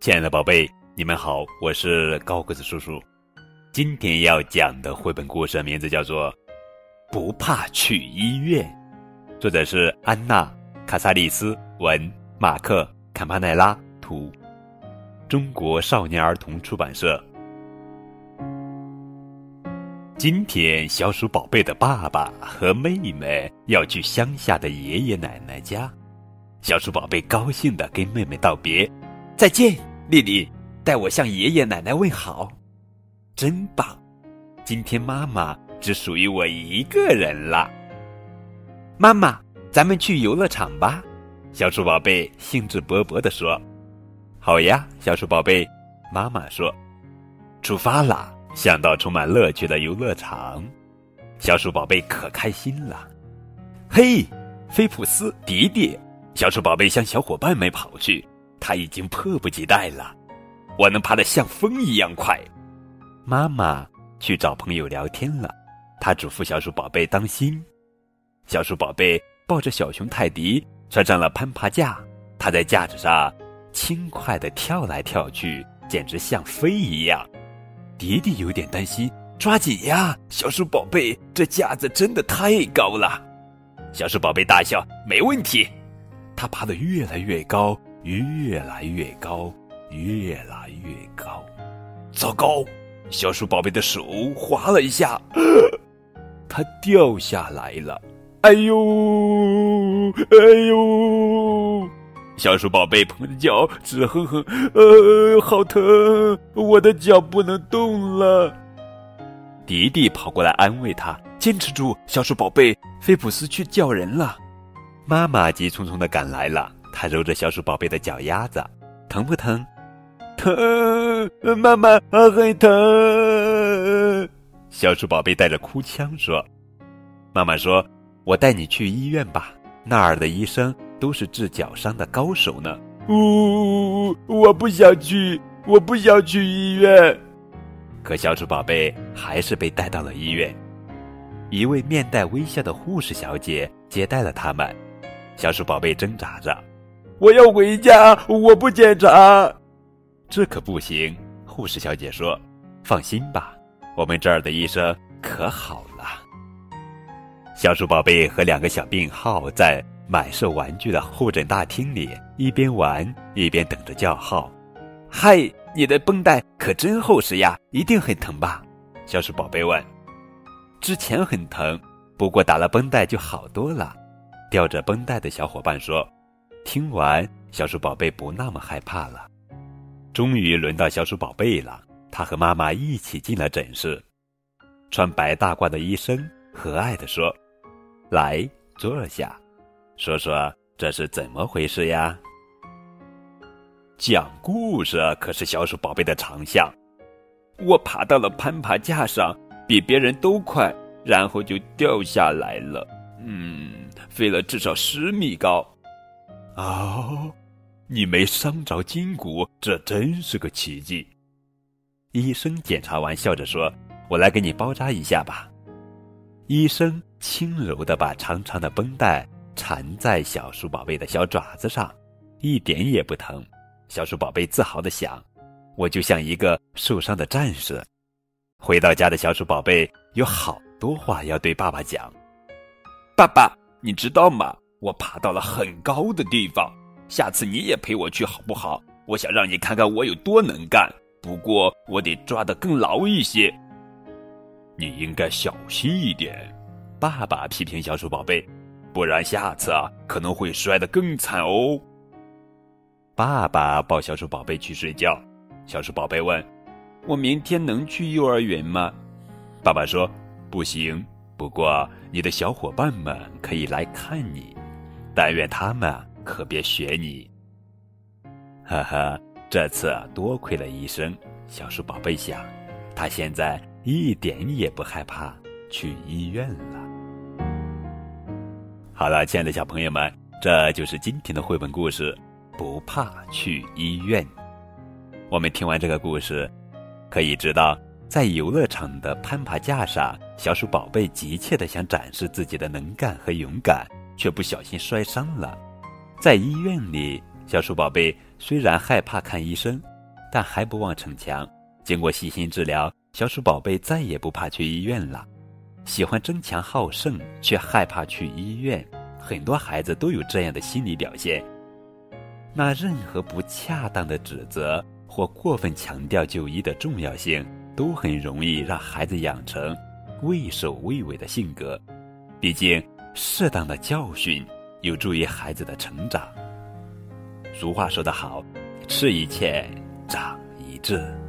亲爱的宝贝，你们好，我是高个子叔叔。今天要讲的绘本故事名字叫做《不怕去医院》，作者是安娜·卡萨利斯文，马克·坎帕奈拉图，中国少年儿童出版社。今天，小鼠宝贝的爸爸和妹妹要去乡下的爷爷奶奶家。小鼠宝贝高兴的跟妹妹道别：“再见，丽丽，代我向爷爷奶奶问好。”真棒！今天妈妈只属于我一个人了。妈妈，咱们去游乐场吧！小鼠宝贝兴致勃勃地说：“好呀，小鼠宝贝。”妈妈说：“出发啦！”想到充满乐趣的游乐场，小鼠宝贝可开心了。嘿，菲普斯、迪迪，小鼠宝贝向小伙伴们跑去，他已经迫不及待了。我能爬得像风一样快。妈妈去找朋友聊天了，她嘱咐小鼠宝贝当心。小鼠宝贝抱着小熊泰迪穿上了攀爬架，它在架子上轻快地跳来跳去，简直像飞一样。迪迪有点担心，抓紧呀，小鼠宝贝，这架子真的太高了。小鼠宝贝大笑，没问题。它爬得越来越高，越来越高，越来越高。糟糕！小鼠宝贝的手滑了一下，它掉下来了。哎呦，哎呦！小鼠宝贝捧着脚直哼哼，呃，好疼，我的脚不能动了。迪迪跑过来安慰他：“坚持住，小鼠宝贝，菲普斯去叫人了。”妈妈急匆匆的赶来了，他揉着小鼠宝贝的脚丫子，疼不疼？疼，妈妈很疼。小鼠宝贝带着哭腔说：“妈妈说，我带你去医院吧，那儿的医生都是治脚伤的高手呢。”呜，我不想去，我不想去医院。可小鼠宝贝还是被带到了医院。一位面带微笑的护士小姐接待了他们。小鼠宝贝挣扎着：“我要回家，我不检查。”这可不行，护士小姐说：“放心吧，我们这儿的医生可好了。”小鼠宝贝和两个小病号在满是玩具的候诊大厅里一边玩一边等着叫号。“嗨，你的绷带可真厚实呀，一定很疼吧？”小鼠宝贝问。“之前很疼，不过打了绷带就好多了。”吊着绷带的小伙伴说。听完，小鼠宝贝不那么害怕了。终于轮到小鼠宝贝了，他和妈妈一起进了诊室。穿白大褂的医生和蔼地说：“来，坐下，说说这是怎么回事呀？”讲故事可是小鼠宝贝的长项。我爬到了攀爬架上，比别人都快，然后就掉下来了。嗯，飞了至少十米高。哦。你没伤着筋骨，这真是个奇迹。医生检查完，笑着说：“我来给你包扎一下吧。”医生轻柔的把长长的绷带缠在小鼠宝贝的小爪子上，一点也不疼。小鼠宝贝自豪的想：“我就像一个受伤的战士。”回到家的小鼠宝贝有好多话要对爸爸讲。爸爸，你知道吗？我爬到了很高的地方。下次你也陪我去好不好？我想让你看看我有多能干。不过我得抓得更牢一些。你应该小心一点，爸爸批评小鼠宝贝，不然下次啊可能会摔得更惨哦。爸爸抱小鼠宝贝去睡觉。小鼠宝贝问：“我明天能去幼儿园吗？”爸爸说：“不行，不过你的小伙伴们可以来看你。但愿他们。”可别学你，哈哈！这次多亏了医生，小鼠宝贝想，他现在一点也不害怕去医院了。好了，亲爱的小朋友们，这就是今天的绘本故事，不怕去医院。我们听完这个故事，可以知道，在游乐场的攀爬架上，小鼠宝贝急切的想展示自己的能干和勇敢，却不小心摔伤了。在医院里，小鼠宝贝虽然害怕看医生，但还不忘逞强。经过细心治疗，小鼠宝贝再也不怕去医院了。喜欢争强好胜，却害怕去医院，很多孩子都有这样的心理表现。那任何不恰当的指责或过分强调就医的重要性，都很容易让孩子养成畏首畏尾的性格。毕竟，适当的教训有助于孩子的成长。俗话说得好，吃一堑，长一智。